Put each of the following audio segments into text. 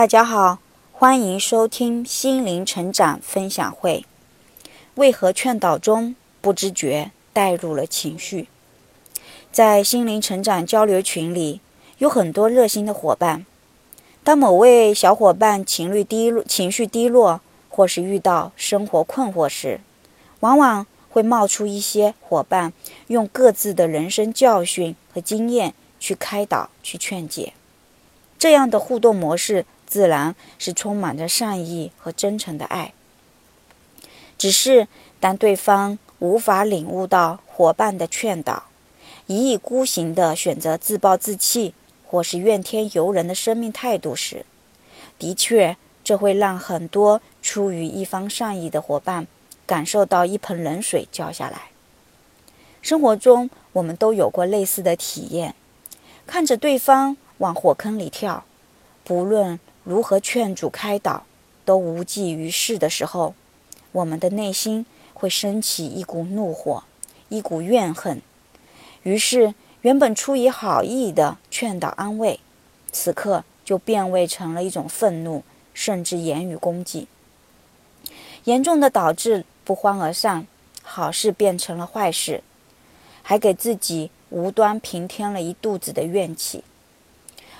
大家好，欢迎收听心灵成长分享会。为何劝导中不知觉带入了情绪？在心灵成长交流群里，有很多热心的伙伴。当某位小伙伴情绪低落、情绪低落，或是遇到生活困惑时，往往会冒出一些伙伴，用各自的人生教训和经验去开导、去劝解。这样的互动模式。自然是充满着善意和真诚的爱。只是当对方无法领悟到伙伴的劝导，一意孤行地选择自暴自弃或是怨天尤人的生命态度时，的确，这会让很多出于一方善意的伙伴感受到一盆冷水浇下来。生活中，我们都有过类似的体验：看着对方往火坑里跳，不论。如何劝阻开导都无济于事的时候，我们的内心会升起一股怒火，一股怨恨。于是，原本出于好意的劝导安慰，此刻就变味成了一种愤怒，甚至言语攻击，严重的导致不欢而散，好事变成了坏事，还给自己无端平添了一肚子的怨气。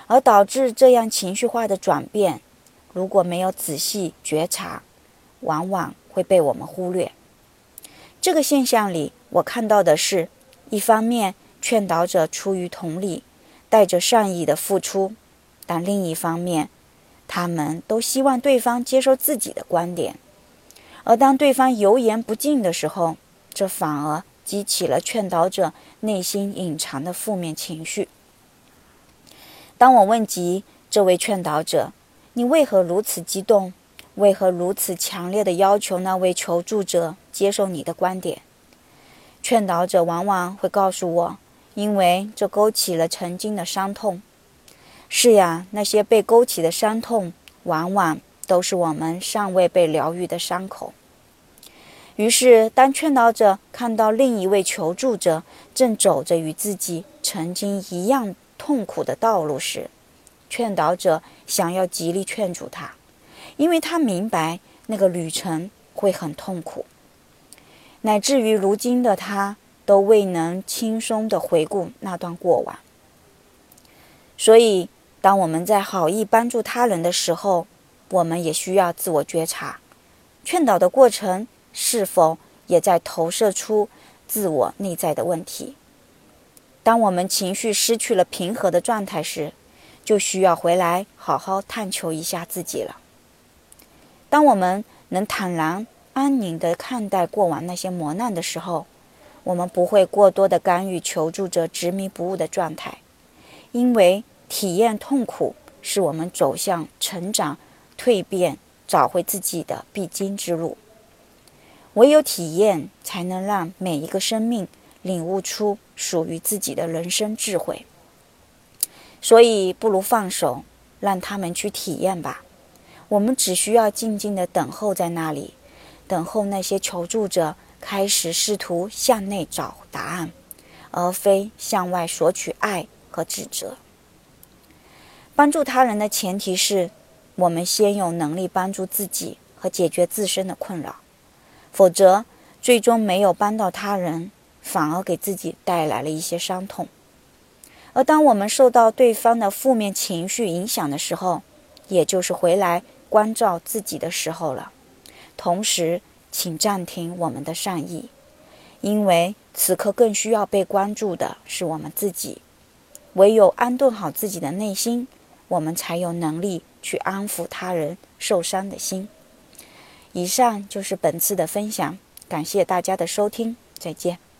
而导致这样情绪化的转变，如果没有仔细觉察，往往会被我们忽略。这个现象里，我看到的是，一方面劝导者出于同理，带着善意的付出；但另一方面，他们都希望对方接受自己的观点。而当对方油盐不进的时候，这反而激起了劝导者内心隐藏的负面情绪。当我问及这位劝导者：“你为何如此激动？为何如此强烈的要求那位求助者接受你的观点？”劝导者往往会告诉我：“因为这勾起了曾经的伤痛。”是呀，那些被勾起的伤痛，往往都是我们尚未被疗愈的伤口。于是，当劝导者看到另一位求助者正走着与自己曾经一样，痛苦的道路时，劝导者想要极力劝阻他，因为他明白那个旅程会很痛苦，乃至于如今的他都未能轻松地回顾那段过往。所以，当我们在好意帮助他人的时候，我们也需要自我觉察，劝导的过程是否也在投射出自我内在的问题。当我们情绪失去了平和的状态时，就需要回来好好探求一下自己了。当我们能坦然安宁地看待过往那些磨难的时候，我们不会过多的干预求助者执迷不悟的状态，因为体验痛苦是我们走向成长、蜕变、找回自己的必经之路。唯有体验，才能让每一个生命。领悟出属于自己的人生智慧，所以不如放手，让他们去体验吧。我们只需要静静的等候在那里，等候那些求助者开始试图向内找答案，而非向外索取爱和指责。帮助他人的前提是我们先有能力帮助自己和解决自身的困扰，否则最终没有帮到他人。反而给自己带来了一些伤痛，而当我们受到对方的负面情绪影响的时候，也就是回来关照自己的时候了。同时，请暂停我们的善意，因为此刻更需要被关注的是我们自己。唯有安顿好自己的内心，我们才有能力去安抚他人受伤的心。以上就是本次的分享，感谢大家的收听，再见。